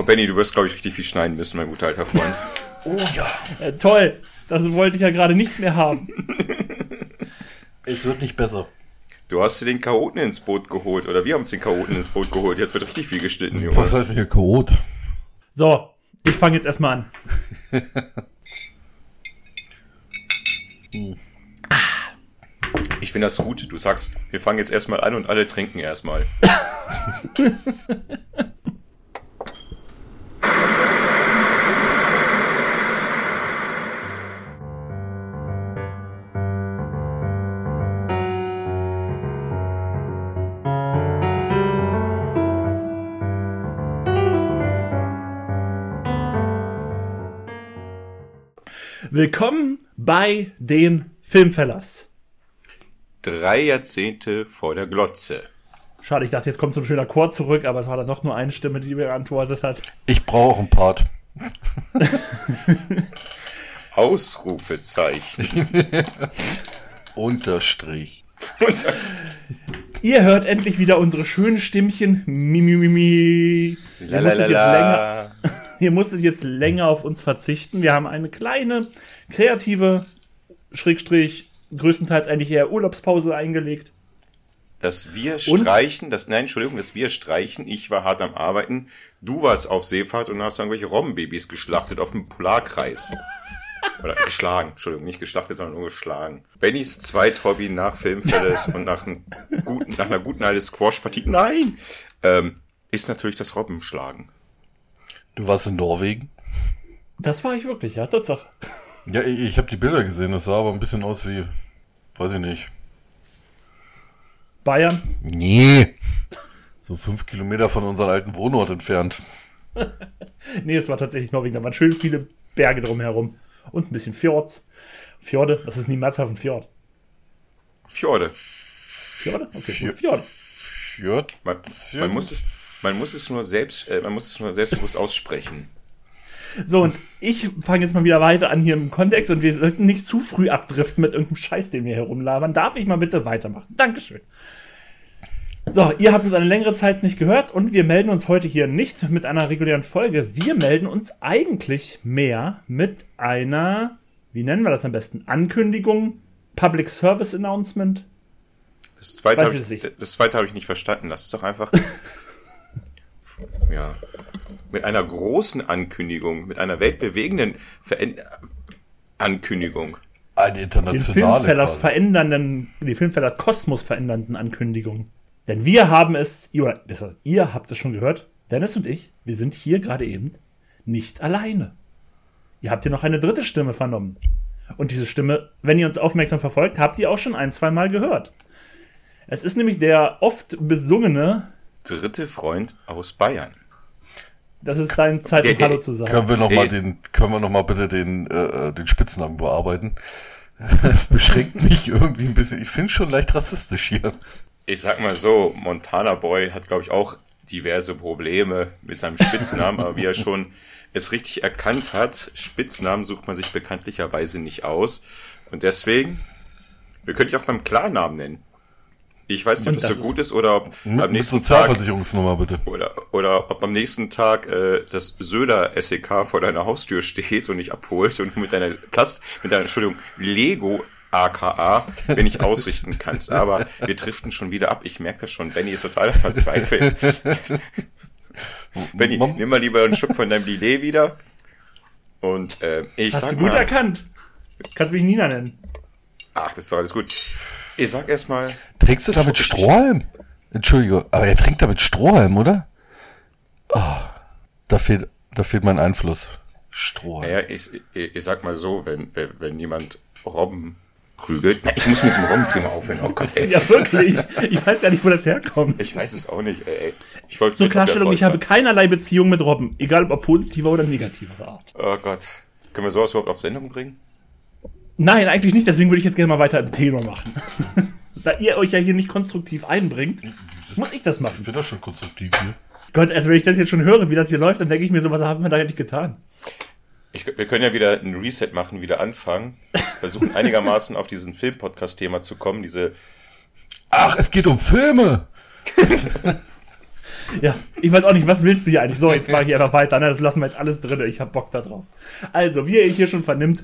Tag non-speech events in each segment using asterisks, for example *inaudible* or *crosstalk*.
Oh, Benny, du wirst, glaube ich, richtig viel schneiden müssen, mein guter alter Freund. *laughs* Oh ja. Äh, toll, das wollte ich ja gerade nicht mehr haben. *laughs* Es wird nicht besser. Du hast dir den Chaoten ins Boot geholt, oder wir haben uns den Chaoten ins Boot geholt. Jetzt wird richtig viel geschnitten, Junge. Was heißt denn hier Chaot? So, ich fange jetzt erstmal an. *laughs* Ich finde das gut. Du sagst, wir fangen jetzt erstmal an und alle trinken erstmal. Willkommen bei den Filmfellers. Drei Jahrzehnte vor der Glotze. Schade, ich dachte, jetzt kommt so ein schöner Chor zurück, aber es war dann doch nur eine Stimme, die mir geantwortet hat. Ich brauche einen Part. *laughs* Ausrufezeichen. *laughs* Unterstrich. *laughs* Ihr hört endlich wieder unsere schönen Stimmchen. Mi, mi, mi, mi. Ihr musstet, jetzt länger. *laughs* ihr musstet jetzt länger auf uns verzichten. Wir haben eine kleine, kreative, Schrägstrich, größtenteils eigentlich eher Urlaubspause eingelegt. Dass wir streichen, das, nein, Entschuldigung, dass wir streichen. Ich war hart am Arbeiten. Du warst auf Seefahrt und hast irgendwelche Robbenbabys geschlachtet auf dem Polarkreis. *laughs* Oder geschlagen, Entschuldigung, nicht geschlachtet, sondern nur geschlagen. Bennys Zweithobby nach Filmfälles und nach, guten, nach einer guten alten Squash-Partie, nein, ähm, ist natürlich das Robbenschlagen. Du warst in Norwegen? Das war ich wirklich, ja, Tatsache. Ja, ich, ich habe die Bilder gesehen. Das sah aber ein bisschen aus wie, weiß ich nicht. Bayern. Nee. So fünf Kilometer von unserem alten Wohnort entfernt. *laughs* Nee, es war tatsächlich Norwegen. Da waren schön viele Berge drumherum. Und ein bisschen Fjords. Fjorde, das ist nie Mehrzahl von Fjord. Fjorde. Fjorde? Okay, Fjord. Fjord. Fjord? Man, man, muss es, man muss es nur selbst, äh, man muss es nur selbstbewusst aussprechen. So, und ich fange jetzt mal wieder weiter an hier im Kontext und wir sollten nicht zu früh abdriften mit irgendeinem Scheiß, den wir herumlabern. Darf ich mal bitte weitermachen? Dankeschön. So, ihr habt uns eine längere Zeit nicht gehört und wir melden uns heute hier nicht mit einer regulären Folge. Wir melden uns eigentlich mehr mit einer, wie nennen wir das am besten? Ankündigung, Public Service Announcement. Das zweite habe ich ich, das zweite habe ich nicht verstanden. Das ist doch einfach. *laughs* ja. Mit einer großen Ankündigung, mit einer weltbewegenden Veränd Ankündigung. Eine Den internationale. Verändernden, die Filmfellers Kosmos verändernden Ankündigung. Denn wir haben es, oder besser, ihr habt es schon gehört, Dennis und ich, wir sind hier gerade eben nicht alleine. Ihr habt hier noch eine dritte Stimme vernommen. Und diese Stimme, wenn ihr uns aufmerksam verfolgt, habt ihr auch schon ein, zwei Mal gehört. Es ist nämlich der oft besungene, Dritte Freund aus Bayern. das ist dein Zeit, Der- um Hallo zu sagen. Können wir noch mal Hey. den, können wir noch mal bitte den, äh, den Spitznamen bearbeiten? *laughs* Es beschränkt mich irgendwie ein bisschen. Ich finde schon leicht rassistisch hier. Ich sag mal so, Montana Boy hat, glaube ich, auch diverse Probleme mit seinem Spitznamen, aber wie er schon es richtig erkannt hat, Spitznamen sucht man sich bekanntlicherweise nicht aus. Und deswegen, wir können dich auch beim Klarnamen nennen. Ich weiß nicht, ob das, das so gut ist oder ob Mit, am nächsten Tag Sozialversicherungsnummer bitte. oder, oder ob am nächsten Tag äh, das Söder SEK vor deiner Haustür steht und dich abholt und du mit deiner Plast, mit deiner Entschuldigung, Lego AKA, wenn ich ausrichten kannst. Aber wir driften schon wieder ab. Ich merke das schon. Benny ist total verzweifelt. *laughs* Benny, Mom- nimm mal lieber einen Schluck von deinem Lillet wieder. Und äh, ich Hast sag du gut mal, erkannt. Kannst mich Nina nennen. ach, das ist doch alles gut. Ich sag erstmal, Trägst du damit Strohhalm? Entschuldige, aber er trinkt damit Strohhalm, oder? Ah, da fehlt, da fehlt mein Einfluss. Strohhalm. naja, ich, ich, ich sag mal so, wenn, wenn, wenn jemand Robben prügelt. Na, ich muss mit diesem Robben-Thema aufhören. Oh Gott, ey. Ja, wirklich. Ich weiß gar nicht, wo das herkommt. Ich weiß es auch nicht, ey. Ich wollte Zur Klarstellung, ich habe keinerlei Beziehung mit Robben, egal ob positiver oder negativer Art. Oh Gott. Können wir sowas überhaupt auf Sendung bringen? Nein, eigentlich nicht, deswegen würde ich jetzt gerne mal weiter im Thema machen. *laughs* da ihr euch ja hier nicht konstruktiv einbringt, muss ich das Ich machen. finde das schon konstruktiv hier. Gott, also wenn ich das jetzt schon höre, wie das hier läuft, dann denke ich mir so, was haben wir da eigentlich getan? Ich, wir können ja wieder ein Reset machen, wieder anfangen. Versuchen einigermaßen auf diesen Film-Podcast-Thema zu kommen. Diese, Ach, es geht um Filme! *laughs* Ja, ich weiß auch nicht, was willst du hier eigentlich? So, jetzt mache ich einfach weiter. Na, das lassen wir jetzt alles drin. Ich habe Bock da drauf. Also, wie ihr hier schon vernimmt,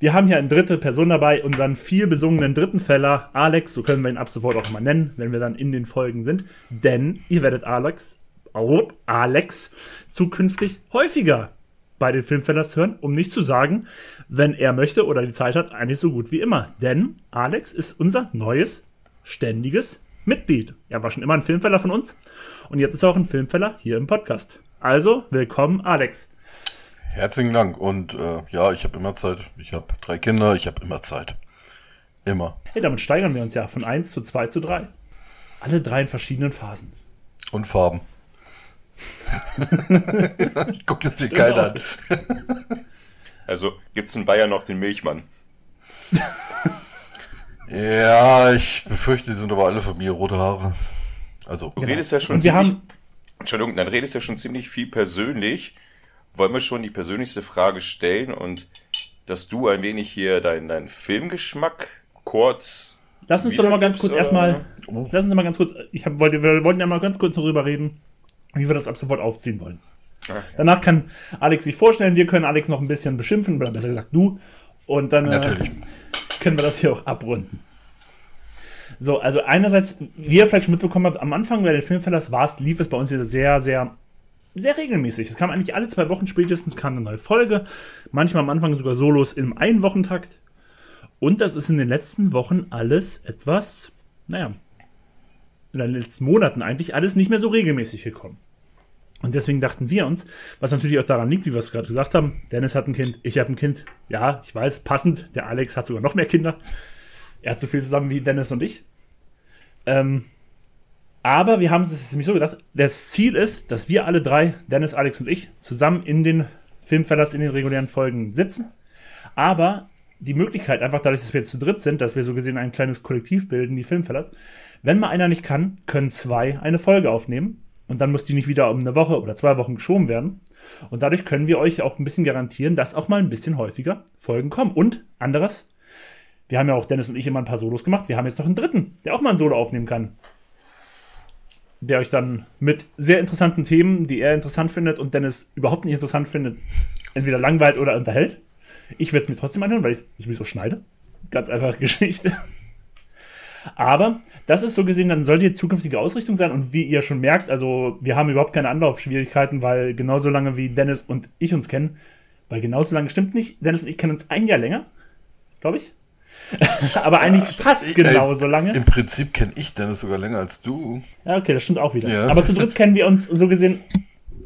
wir haben hier eine dritte Person dabei, unseren viel besungenen dritten Feller, Alex, so können wir ihn ab sofort auch mal nennen, wenn wir dann in den Folgen sind. Denn ihr werdet Alex, oh, Alex zukünftig häufiger bei den Filmfellers hören, um nicht zu sagen, wenn er möchte oder die Zeit hat, eigentlich so gut wie immer. Denn Alex ist unser neues, ständiges Mitglied. Er war schon immer ein Filmfeller von uns und jetzt ist er auch ein Filmfeller hier im Podcast. Also, willkommen, Alex. Herzlichen Dank und äh, ja, ich habe immer Zeit. Ich habe drei Kinder, ich habe immer Zeit. Immer. Hey, damit steigern wir uns ja von 1 zu 2 zu 3. Alle drei in verschiedenen Phasen. Und Farben. *laughs* ich gucke jetzt hier keiner an. *laughs* Also gibt's in Bayern noch den Milchmann. *laughs* Ja, ich befürchte, die sind aber alle von mir rote Haare. Also. Du redest ja schon Und wir ziemlich, haben, Entschuldigung, dann redest ja schon ziemlich viel persönlich. Wollen wir schon die persönlichste Frage stellen und dass du ein wenig hier deinen dein Filmgeschmack kurz. lass uns doch noch mal ganz kurz erstmal, Oh. lass uns mal ganz kurz, ich hab, wollte, wir wollten ja mal ganz kurz darüber reden, wie wir das ab sofort aufziehen wollen. Danach kann Alex sich vorstellen, wir können Alex noch ein bisschen beschimpfen, oder besser gesagt du, und dann äh, können wir das hier auch abrunden. So, also einerseits, wie ihr vielleicht schon mitbekommen habt, am Anfang bei den Filmfellers war es, lief es bei uns hier sehr, sehr, sehr regelmäßig. Es kam eigentlich alle zwei Wochen spätestens kam eine neue Folge. Manchmal am Anfang sogar Solos im Einwochentakt. Und das ist in den letzten Wochen alles etwas, naja, in den letzten Monaten eigentlich alles nicht mehr so regelmäßig gekommen. Und deswegen dachten wir uns, was natürlich auch daran liegt, wie wir es gerade gesagt haben, Dennis hat ein Kind, ich habe ein Kind. Ja, ich weiß, passend. Der Alex hat sogar noch mehr Kinder. Er hat so viel zusammen wie Dennis und ich. Ähm, aber wir haben es nämlich so gedacht, das Ziel ist, dass wir alle drei, Dennis, Alex und ich, zusammen in den Filmverlass, in den regulären Folgen sitzen. Aber die Möglichkeit, einfach dadurch, dass wir jetzt zu dritt sind, dass wir so gesehen ein kleines Kollektiv bilden, die Filmverlass, wenn mal einer nicht kann, können zwei eine Folge aufnehmen. Und dann muss die nicht wieder um eine Woche oder zwei Wochen geschoben werden. Und dadurch können wir euch auch ein bisschen garantieren, dass auch mal ein bisschen häufiger Folgen kommen. Und anderes, wir haben ja auch Dennis und ich immer ein paar Solos gemacht. Wir haben jetzt noch einen dritten, der auch mal ein Solo aufnehmen kann. Der euch dann mit sehr interessanten Themen, die er interessant findet und Dennis überhaupt nicht interessant findet, entweder langweilt oder unterhält. Ich werde es mir trotzdem anhören, weil ich es sowieso schneide. Ganz einfache *laughs* Geschichte. Aber das ist so gesehen, dann soll die zukünftige Ausrichtung sein. Und wie ihr schon merkt, also wir haben überhaupt keine Anlaufschwierigkeiten, weil genauso lange wie Dennis und ich uns kennen, weil genauso lange stimmt nicht. Dennis und ich kennen uns ein Jahr länger, glaube ich. *laughs* Aber eigentlich fast genauso lange. Im Prinzip kenne ich Dennis sogar länger als du. Ja, okay, das stimmt auch wieder. Ja. Aber zu dritt kennen wir uns so gesehen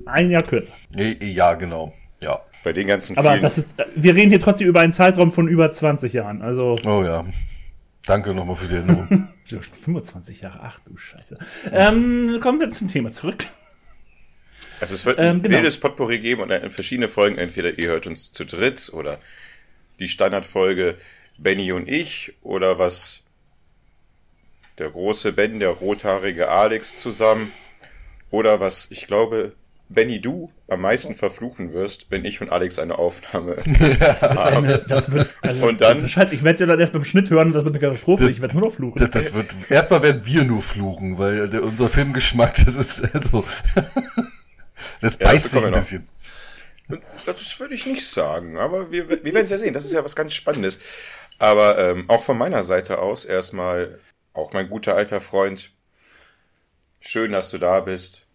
ein Jahr kürzer. Ja, genau. Ja. Bei den ganzen Aber vielen. das ist, wir reden hier trotzdem über einen Zeitraum von über 20 Jahren. Also Oh ja. Danke nochmal für die Erinnerung. *laughs* schon 25 Jahre. Ach du Scheiße. Ähm, kommen wir zum Thema zurück. Also es wird Ähm, ein genau. wildes Potpourri geben und verschiedene Folgen. Entweder ihr hört uns zu dritt oder die Standardfolge Benny und ich oder was der große Ben, der rothaarige Alex zusammen oder was ich glaube Benny du am meisten verfluchen wirst, wenn ich und Alex eine Aufnahme *laughs* haben. Eine, das wird, also, Und dann- also Scheiße, ich werde es ja dann erst beim Schnitt hören, das wird eine Katastrophe. Ich werde nur noch fluchen. Das, das wird, erstmal werden wir nur fluchen, weil der, unser Filmgeschmack, das ist also, *laughs* das Ja, beißt sich ein noch. bisschen. Das würde ich nicht sagen, aber wir, wir werden es ja sehen. Das ist ja was ganz Spannendes. Aber ähm, auch von meiner Seite aus erstmal, auch mein guter alter Freund, schön, dass du da bist.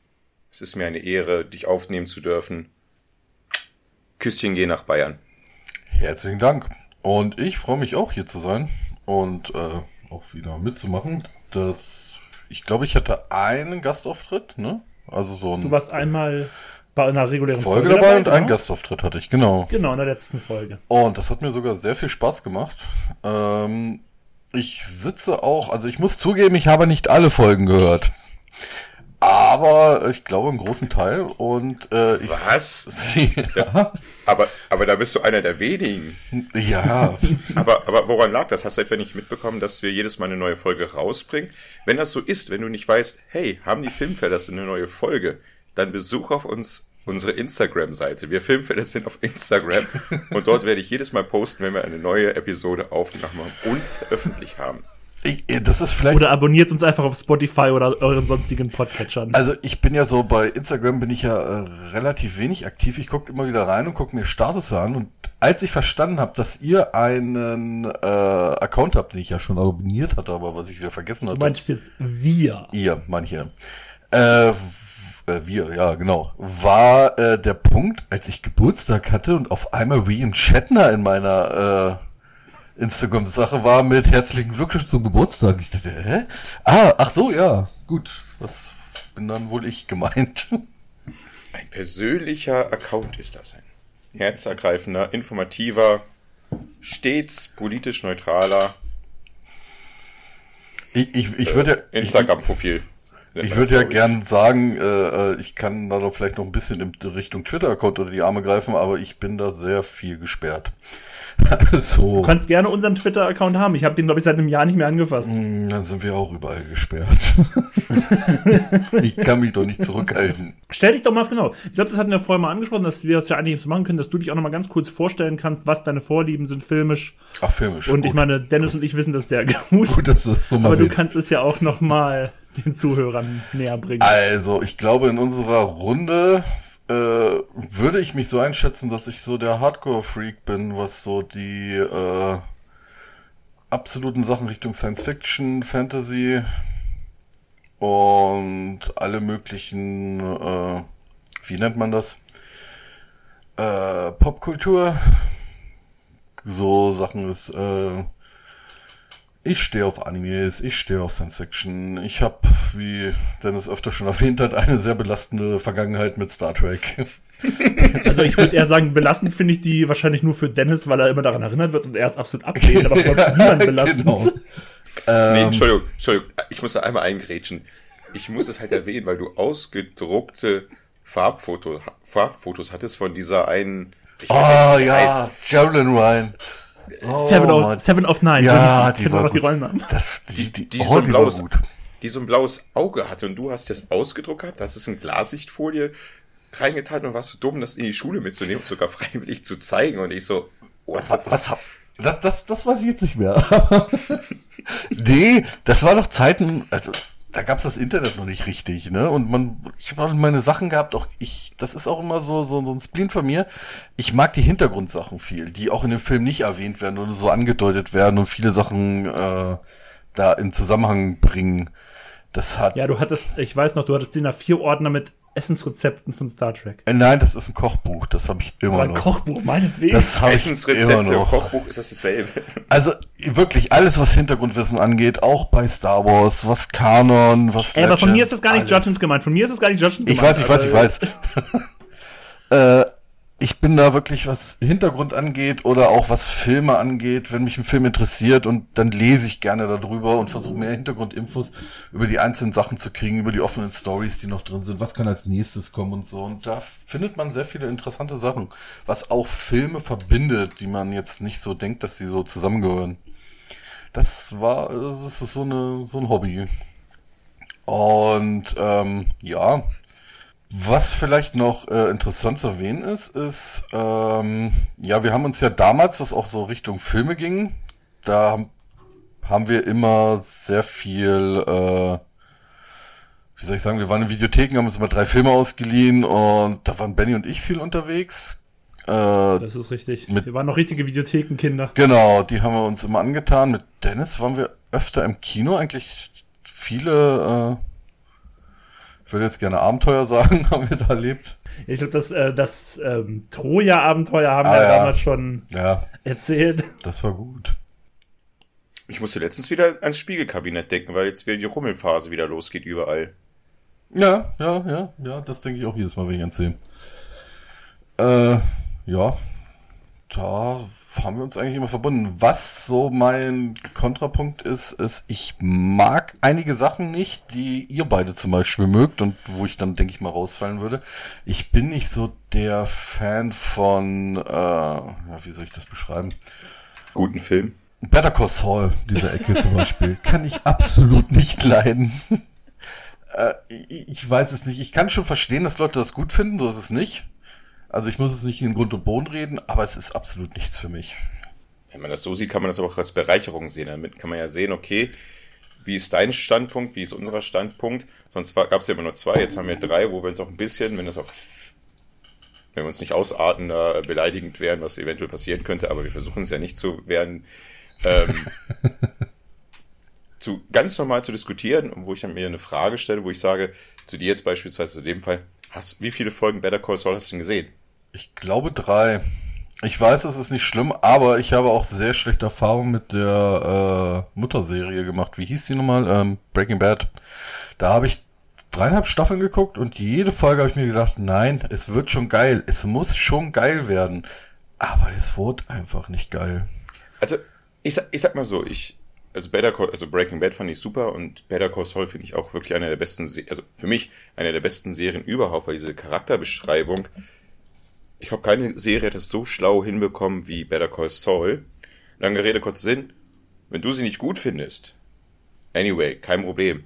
Es ist mir eine Ehre, dich aufnehmen zu dürfen. Küsschen geh nach Bayern. Herzlichen Dank. Und ich freue mich auch hier zu sein und äh, auch wieder mitzumachen. Das, ich glaube, ich hatte einen Gastauftritt, ne? Also so Du eine warst einmal bei einer regulären Folge Folge, dabei und genau. einen Gastauftritt hatte ich, genau. Genau, in der letzten Folge. Und das hat mir sogar sehr viel Spaß gemacht. Ähm, ich sitze auch, also ich muss zugeben, ich habe nicht alle Folgen gehört. Aber ich glaube einen großen Teil und äh, ich, Was? *laughs* ja, Aber, aber da bist du einer der wenigen. ja, Aber, aber woran lag das? Hast du etwa nicht mitbekommen, dass wir jedes Mal eine neue Folge rausbringen? Wenn das so ist, wenn du nicht weißt, hey, haben die Filmfelders eine neue Folge, dann besuch auf uns unsere Instagram-Seite. Wir Filmfelders sind auf Instagram und dort werde ich jedes Mal posten, wenn wir eine neue Episode aufgenommen haben und veröffentlicht haben. Ich, das ist vielleicht. Oder abonniert uns einfach auf Spotify oder euren sonstigen Podcatchern. Also ich bin ja so bei Instagram bin ich ja äh, relativ wenig aktiv. Ich gucke immer wieder rein und gucke mir Status an. Und als ich verstanden habe, dass ihr einen äh, Account habt, den ich ja schon abonniert hatte, aber was ich wieder vergessen hatte. Du meinst jetzt wir? Ihr, manche. Äh, äh, wir, ja, genau, war äh, der Punkt, als ich Geburtstag hatte und auf einmal William Shatner in meiner äh, Instagram-Sache war mit herzlichen Glückwunsch zum Geburtstag. Ich dachte, hä? Ah, ach so, ja, gut, das bin dann wohl ich gemeint. *laughs* Ein persönlicher Account ist das ein herzergreifender, informativer, stets politisch neutraler ich, ich, ich würde äh, Instagram-Profil. Ich würde ja gern sagen, äh, äh, ich kann da doch vielleicht noch ein bisschen in Richtung Twitter-Account oder die Arme greifen, aber ich bin da sehr viel gesperrt. *laughs* so. Du kannst gerne unseren Twitter-Account haben. Ich habe den, glaube ich, seit einem Jahr nicht mehr angefasst. Mm, dann sind wir auch überall gesperrt. *laughs* ich kann mich doch nicht zurückhalten. Stell dich doch mal, genau. Ich glaube, das hatten wir vorher mal angesprochen, dass wir das ja eigentlich so machen können, dass du dich auch noch mal ganz kurz vorstellen kannst, was deine Vorlieben sind, filmisch. Ach, filmisch. Und gut. ich meine, Dennis und ich wissen das sehr *laughs* gut. Gut, dass du das so mal Aber willst. du kannst es ja auch noch mal den Zuhörern näher bringen? Also, ich glaube, in unserer Runde äh, würde ich mich so einschätzen, dass ich so der Hardcore-Freak bin, was so die äh, absoluten Sachen Richtung Science Fiction, Fantasy und alle möglichen, äh, wie nennt man das? Äh, Popkultur. So Sachen ist, äh, ich stehe auf Animes, ich stehe auf Science Fiction. Ich habe, wie Dennis öfter schon *laughs* erwähnt hat, eine sehr belastende Vergangenheit mit Star Trek. *laughs* Also ich würde eher sagen, belastend finde ich die wahrscheinlich nur für Dennis, weil er immer daran erinnert wird und er ist absolut ablehnt, aber für *laughs* niemand belastend. Genau. nee, ähm, Entschuldigung, Entschuldigung, ich muss da einmal eingrätschen. Ich muss es halt erwähnen, weil du ausgedruckte Farbfoto, Farbfotos hattest von dieser einen. oh ja, Sherilyn Ryan. Oh, Seven, of, Seven of Nine. Ja, die war die Rollennamen. Das, die, die, die, oh, so ein blaues, die so ein blaues Auge hatte und du hast das ausgedruckt gehabt, hast es in Glassichtfolie reingetan und warst so dumm, das in die Schule mitzunehmen und sogar *laughs* freiwillig zu zeigen und ich so, was, was, was das, das, das weiß ich jetzt nicht mehr. *laughs* nee, das war doch Zeiten, also da gab's das Internet noch nicht richtig, ne? Und man, ich habe meine Sachen gehabt, auch ich, das ist auch immer so, so, so ein Spleen von mir. Ich mag die Hintergrundsachen viel, die auch in dem Film nicht erwähnt werden oder so angedeutet werden und viele Sachen äh, da in Zusammenhang bringen. Das hat. Ja, du hattest, ich weiß noch, du hattest den vier-Ordner mit Essensrezepten von Star Trek. Äh, nein, das ist ein Kochbuch, das habe ich immer Aber ein noch. Ein Kochbuch, meinetwegen. Das habe ich immer noch. Kochbuch ist das dasselbe. *laughs* Also wirklich alles, was Hintergrundwissen angeht, auch bei Star Wars, was Kanon, was Ey, aber von mir ist das gar nicht Judgment gemeint. Von mir ist das gar nicht Judgment gemeint. Ich weiß, ich weiß, ich *laughs* weiß. äh, ich bin da wirklich, was Hintergrund angeht oder auch was Filme angeht, wenn mich ein Film interessiert und dann lese ich gerne darüber und versuche mehr Hintergrundinfos über die einzelnen Sachen zu kriegen, über die offenen Stories, die noch drin sind, was kann als nächstes kommen und so. Und da findet man sehr viele interessante Sachen, was auch Filme verbindet, die man jetzt nicht so denkt, dass sie so zusammengehören. Das war, das ist so eine, so ein Hobby. Und ähm, ja, was vielleicht noch äh, interessant zu erwähnen ist, ist, ähm, ja, wir haben uns ja damals, was auch so Richtung Filme ging, da haben wir immer sehr viel, äh, wie soll ich sagen, wir waren in Videotheken, haben uns immer drei Filme ausgeliehen und da waren Benny und ich viel unterwegs. Äh, das ist richtig. Wir waren noch richtige Videothekenkinder. Genau, die haben wir uns immer angetan. Mit Dennis waren wir öfter im Kino, eigentlich viele, äh, ich würde jetzt gerne Abenteuer sagen, *laughs* haben wir da erlebt. Ich glaube, das, äh, das ähm, Troja-Abenteuer haben ah, wir ja. damals schon ja. erzählt. Das war gut. Ich musste letztens wieder ans Spiegelkabinett denken, weil jetzt wieder die Rummelphase wieder losgeht überall. Ja, ja, ja, ja, das denke ich auch jedes Mal, wenn ich ans sehe. Äh, ja, da haben wir uns eigentlich immer verbunden. Was so mein Kontrapunkt ist, ist, ich mag einige Sachen nicht, die ihr beide zum Beispiel mögt und wo ich dann, denke ich mal, rausfallen würde. Ich bin nicht so der Fan von, äh, ja, wie soll ich das beschreiben? Guten Film. Better Call Saul, diese Ecke zum Beispiel, *laughs* kann ich absolut nicht leiden. äh, ich weiß es nicht. Ich kann schon verstehen, dass Leute das gut finden, so ist es nicht. Also ich muss es nicht in Grund und Boden reden, aber es ist absolut nichts für mich. wenn man das so sieht, kann man das auch als Bereicherung sehen. Damit kann man ja sehen, okay, wie ist dein Standpunkt, wie ist unser Standpunkt? Sonst gab es ja immer nur zwei, jetzt haben wir drei, wo wir uns auch ein bisschen, wenn das auch, wenn wir uns nicht ausarten, äh, beleidigend wären, was eventuell passieren könnte, aber wir versuchen es ja nicht zu werden, ähm, *laughs* zu ganz normal zu diskutieren, wo ich mir eine Frage stelle, wo ich sage, zu dir jetzt beispielsweise zu dem Fall, hast, wie viele Folgen Better Call Saul hast du denn gesehen? Ich glaube drei. Ich weiß, es ist nicht schlimm, aber ich habe auch sehr schlechte Erfahrungen mit der äh, Mutterserie gemacht. Wie hieß die nochmal? Ähm, Breaking Bad. Da habe ich dreieinhalb Staffeln geguckt und jede Folge habe ich mir gedacht, nein, es wird schon geil. Es muss schon geil werden. Aber es wurde einfach nicht geil. Also, ich, sag, ich sag mal so, ich, also Better Call, also Breaking Bad fand ich super und Better Call Saul finde ich auch wirklich eine der besten, also für mich eine der besten Serien überhaupt, weil diese Charakterbeschreibung, ich glaube, keine Serie hat es so schlau hinbekommen wie Better Call Saul. Lange Rede, kurzer Sinn. Wenn du sie nicht gut findest, anyway, kein Problem.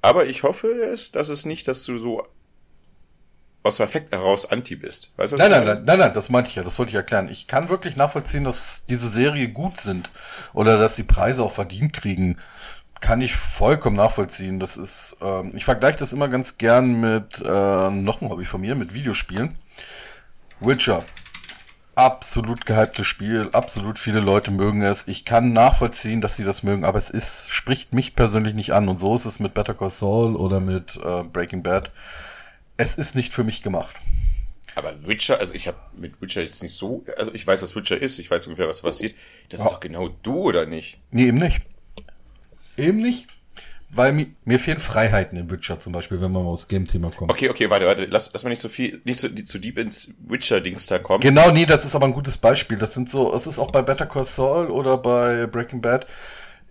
Aber ich hoffe es, dass es nicht, dass du so aus dem Effekt heraus anti bist. Weißt du, nein, nein, nein, nein, nein, das meinte ich ja, das wollte ich erklären. Ich kann wirklich nachvollziehen, dass diese Serie gut sind oder dass die Preise auch verdient kriegen. Kann ich vollkommen nachvollziehen. Das ist, ähm, ich vergleiche das immer ganz gern mit äh, noch ein Hobby von mir, mit Videospielen. Witcher. Absolut gehyptes Spiel, absolut viele Leute mögen es. Ich kann nachvollziehen, dass sie das mögen, aber es ist, spricht mich persönlich nicht an. Und so ist es mit Better Call Saul oder mit äh, Breaking Bad. Es ist nicht für mich gemacht. Aber Witcher, also ich habe mit Witcher jetzt nicht so, also ich weiß, was Witcher ist, ich weiß ungefähr, was passiert. Das ja. ist doch genau du, oder nicht? Nee, eben nicht. Eben nicht weil mir, mir fehlen Freiheiten in Witcher zum Beispiel, wenn man mal aus Game-Thema kommt. Okay, okay, warte, warte, lass, lass mal nicht so viel, nicht so die, zu deep ins Witcher-Dings da kommen. Genau, nee, das ist aber ein gutes Beispiel. Das sind so, es ist auch bei Better Call Saul oder bei Breaking Bad.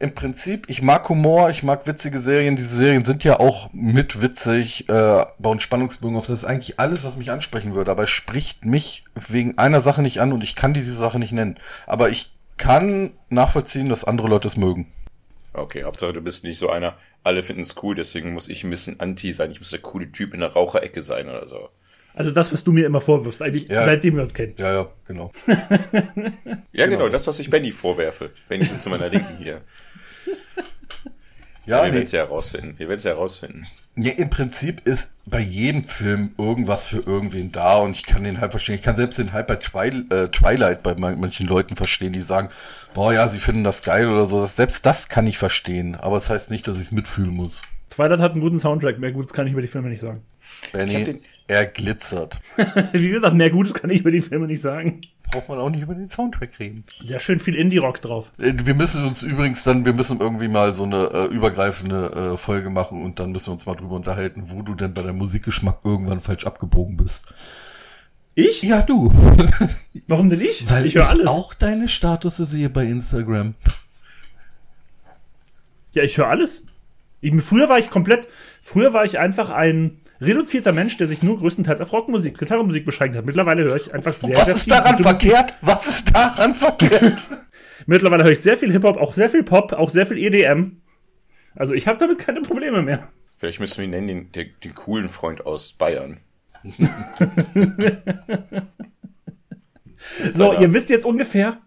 Im Prinzip, ich mag Humor, ich mag witzige Serien. Diese Serien sind ja auch mit witzig, äh, bauen Spannungsbogen auf. Das ist eigentlich alles, was mich ansprechen würde. Aber es spricht mich wegen einer Sache nicht an und ich kann diese Sache nicht nennen. Aber ich kann nachvollziehen, dass andere Leute es mögen. Okay, Hauptsache du bist nicht so einer, alle finden es cool, deswegen muss ich ein bisschen anti sein. Ich muss der coole Typ in der Raucherecke sein oder so. Also das, was du mir immer vorwirfst, eigentlich ja. seitdem wir uns kennen. Ja, ja, genau. *laughs* ja, genau, das, was ich Benny vorwerfe. Benny ist zu meiner Linken hier. Ja, ja wir nee. werden es ja herausfinden. Wir werden es ja herausfinden. Ja, im Prinzip ist bei jedem Film irgendwas für irgendwen da und ich kann den halt verstehen. Ich kann selbst den halt bei Twi äh, Twilight bei manchen Leuten verstehen, die sagen, boah, ja, sie finden das geil oder so. Selbst das kann ich verstehen, aber es das heißt nicht, dass ich es mitfühlen muss. Twilight hat einen guten Soundtrack, mehr Gutes kann ich über die Filme nicht sagen. Benny, er glitzert. *laughs* Wie gesagt, mehr Gutes kann ich über die Filme nicht sagen braucht man auch nicht über den Soundtrack reden. Sehr schön viel Indie-Rock drauf. Äh, wir müssen uns übrigens dann, wir müssen irgendwie mal so eine äh, übergreifende äh, Folge machen und dann müssen wir uns mal drüber unterhalten, wo du denn bei deinem Musikgeschmack irgendwann falsch abgebogen bist. Ich? Ja, du. *laughs* Warum denn ich? Weil ich, ich alles. auch deine Status sehe bei Instagram. Ja, ich höre alles. Eben, früher war ich komplett, früher war ich einfach ein, reduzierter Mensch, der sich nur größtenteils auf Rockmusik, Gitarrenmusik beschränkt hat. Mittlerweile höre ich einfach sehr, Was sehr ist daran verkehrt? Was ist daran verkehrt? *laughs* Mittlerweile höre ich sehr viel Hip-Hop, auch sehr viel Pop, auch sehr viel EDM. Also ich habe damit keine Probleme mehr. Vielleicht müssen wir ihn nennen, den, den, den coolen Freund aus Bayern. *laughs* *laughs* so, ihr wisst jetzt ungefähr,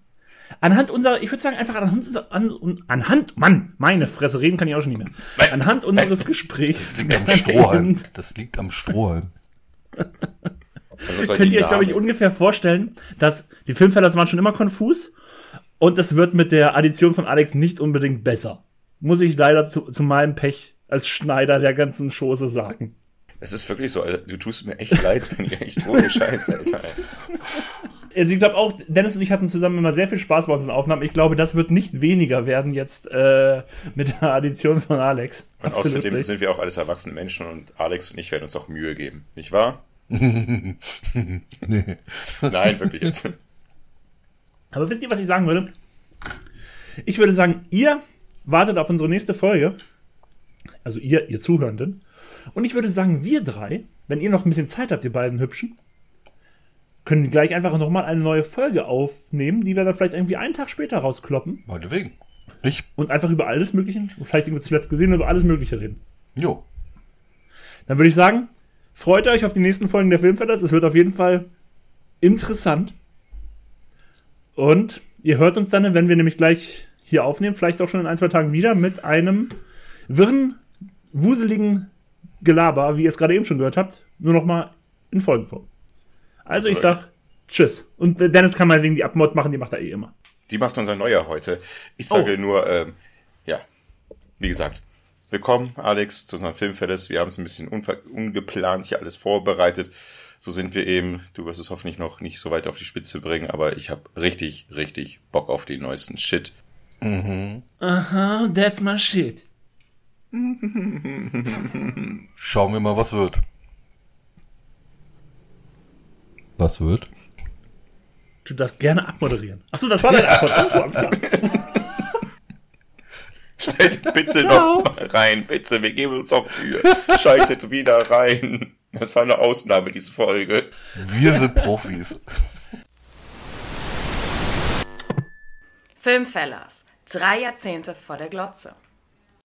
anhand unserer, ich würde sagen, einfach anhand, an, anhand, Mann, meine Fresse, reden kann ich auch schon nicht mehr. Anhand unseres Gesprächs. Das liegt am Strohhalm. Das liegt am Strohhalm. Könnt ihr euch, glaube ich, ungefähr vorstellen, dass die Filmfelder waren schon immer konfus und es wird mit der Addition von Alex nicht unbedingt besser. Muss ich leider zu, zu meinem Pech als Schneider der ganzen Chose sagen. Es ist wirklich so, du tust mir echt leid, wenn ich echt ohne Scheiße, Alter. Also ich glaube auch, Dennis und ich hatten zusammen immer sehr viel Spaß bei unseren Aufnahmen. Ich glaube, das wird nicht weniger werden jetzt äh, mit der Addition von Alex. Und Absolut außerdem nicht. sind wir auch alles erwachsene Menschen und Alex und ich werden uns auch Mühe geben. Nicht wahr? nee. *laughs* Nein, wirklich jetzt. *laughs* Aber wisst ihr, was ich sagen würde? Ich würde sagen, ihr wartet auf unsere nächste Folge. Also ihr, ihr Zuhörenden. Und ich würde sagen, wir drei, wenn ihr noch ein bisschen Zeit habt, ihr beiden Hübschen, können gleich einfach nochmal eine neue Folge aufnehmen, die wir dann vielleicht irgendwie einen Tag später rauskloppen. Meinetwegen. Ich. Und einfach über alles Mögliche, vielleicht irgendwie zuletzt gesehen, über alles Mögliche reden. Jo. Dann würde ich sagen, freut euch auf die nächsten Folgen der Filmfelders. Es wird auf jeden Fall interessant. Und ihr hört uns dann, wenn wir nämlich gleich hier aufnehmen, vielleicht auch schon in ein, zwei Tagen wieder mit einem wirren, wuseligen Gelaber, wie ihr es gerade eben schon gehört habt, nur noch mal in Folgenform. Also ich sag Tschüss. Und Dennis kann mal wegen die Abmod machen, die macht er eh immer. Die macht unser Neuer heute. Ich sage oh. nur, ähm, ja, wie gesagt, willkommen, Alex, zu unserem Filmfelles. Wir haben es ein bisschen ungeplant hier alles vorbereitet. So sind wir eben. Du wirst es hoffentlich noch nicht so weit auf die Spitze bringen, aber ich habe richtig, richtig Bock auf den neuesten Shit. Mhm. Aha, that's my shit. Schauen wir mal, was wird. Was wird? Du darfst gerne abmoderieren. Achso, das war dein Abmod. *laughs* Schaltet bitte noch mal rein, bitte. Wir geben uns auch Mühe. Schaltet wieder rein. Das war eine Ausnahme, diese Folge. Wir sind Profis. Filmfellers. Drei Jahrzehnte vor der Glotze.